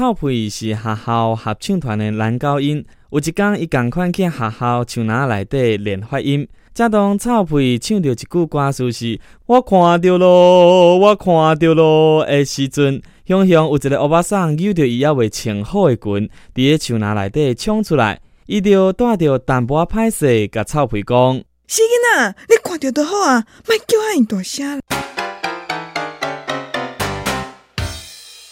臭屁是学校合唱团的男高音，有一天伊共款去学校唱哪内底练发音。正当臭屁唱着一句歌词时“我看到咯，我看到咯”的时阵，向向有一个欧巴桑扭着伊还未穿好的裙，伫咧唱林内底冲出来，伊就带着淡薄歹势，甲臭屁讲：“是囡仔，你看到就好啊，莫叫遐尼大声。”